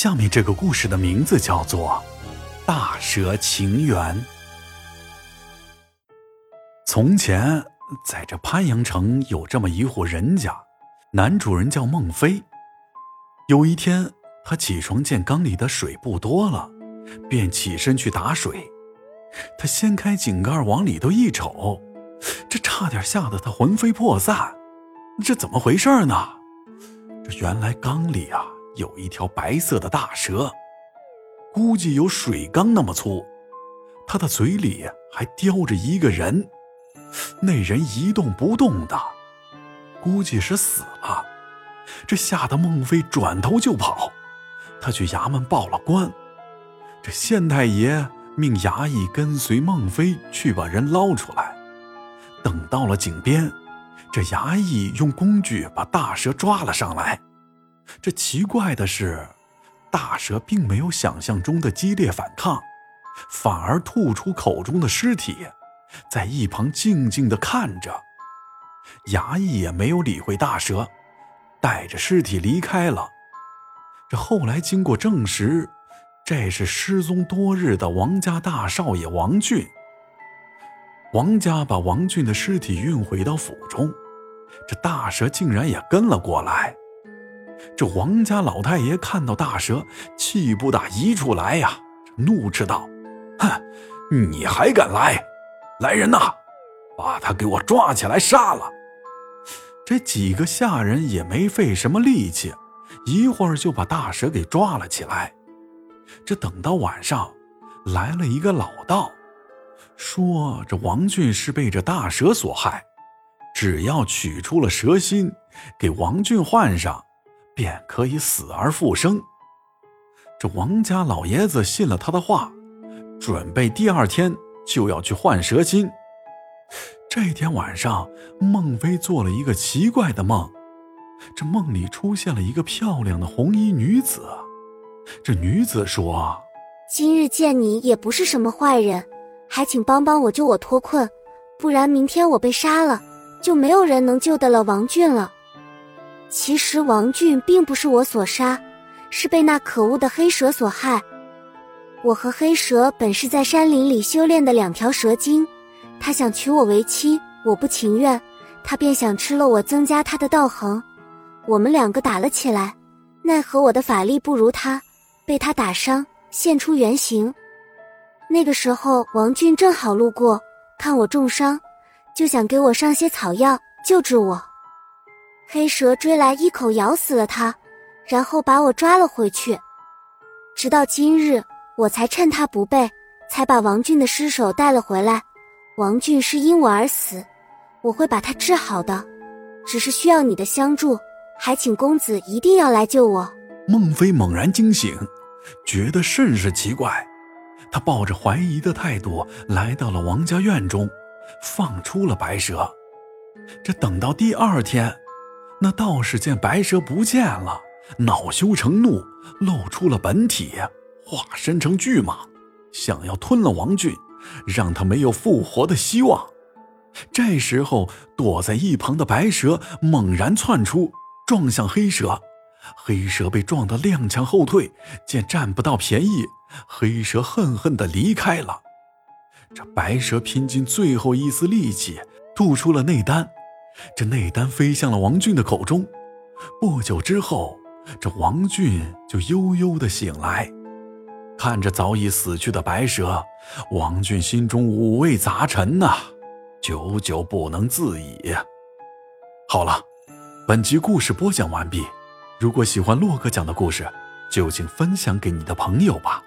下面这个故事的名字叫做《大蛇情缘》。从前，在这潘阳城有这么一户人家，男主人叫孟非。有一天，他起床见缸里的水不多了，便起身去打水。他掀开井盖往里头一瞅，这差点吓得他魂飞魄散。这怎么回事呢？这原来缸里啊有一条白色的大蛇，估计有水缸那么粗。它的嘴里还叼着一个人，那人一动不动的，估计是死了。这吓得孟非转头就跑，他去衙门报了官。这县太爷命衙役跟随孟非去把人捞出来。等到了井边。这衙役用工具把大蛇抓了上来，这奇怪的是，大蛇并没有想象中的激烈反抗，反而吐出口中的尸体，在一旁静静的看着。衙役也没有理会大蛇，带着尸体离开了。这后来经过证实，这是失踪多日的王家大少爷王俊。王家把王俊的尸体运回到府中，这大蛇竟然也跟了过来。这王家老太爷看到大蛇，气不打一处来呀，怒斥道：“哼，你还敢来！来人呐，把他给我抓起来杀了！”这几个下人也没费什么力气，一会儿就把大蛇给抓了起来。这等到晚上，来了一个老道。说这王俊是被这大蛇所害，只要取出了蛇心，给王俊换上，便可以死而复生。这王家老爷子信了他的话，准备第二天就要去换蛇心。这天晚上，孟非做了一个奇怪的梦，这梦里出现了一个漂亮的红衣女子。这女子说：“今日见你也不是什么坏人。”还请帮帮我，救我脱困，不然明天我被杀了，就没有人能救得了王俊了。其实王俊并不是我所杀，是被那可恶的黑蛇所害。我和黑蛇本是在山林里修炼的两条蛇精，他想娶我为妻，我不情愿，他便想吃了我，增加他的道行。我们两个打了起来，奈何我的法力不如他，被他打伤，现出原形。那个时候，王俊正好路过，看我重伤，就想给我上些草药救治我。黑蛇追来，一口咬死了他，然后把我抓了回去。直到今日，我才趁他不备，才把王俊的尸首带了回来。王俊是因我而死，我会把他治好的，只是需要你的相助，还请公子一定要来救我。孟非猛然惊醒，觉得甚是奇怪。他抱着怀疑的态度来到了王家院中，放出了白蛇。这等到第二天，那道士见白蛇不见了，恼羞成怒，露出了本体，化身成巨蟒，想要吞了王俊，让他没有复活的希望。这时候，躲在一旁的白蛇猛然窜出，撞向黑蛇。黑蛇被撞得踉跄后退，见占不到便宜。黑蛇恨恨地离开了，这白蛇拼尽最后一丝力气，吐出了内丹，这内丹飞向了王俊的口中。不久之后，这王俊就悠悠地醒来，看着早已死去的白蛇，王俊心中五味杂陈呐，久久不能自已。好了，本集故事播讲完毕。如果喜欢洛哥讲的故事，就请分享给你的朋友吧。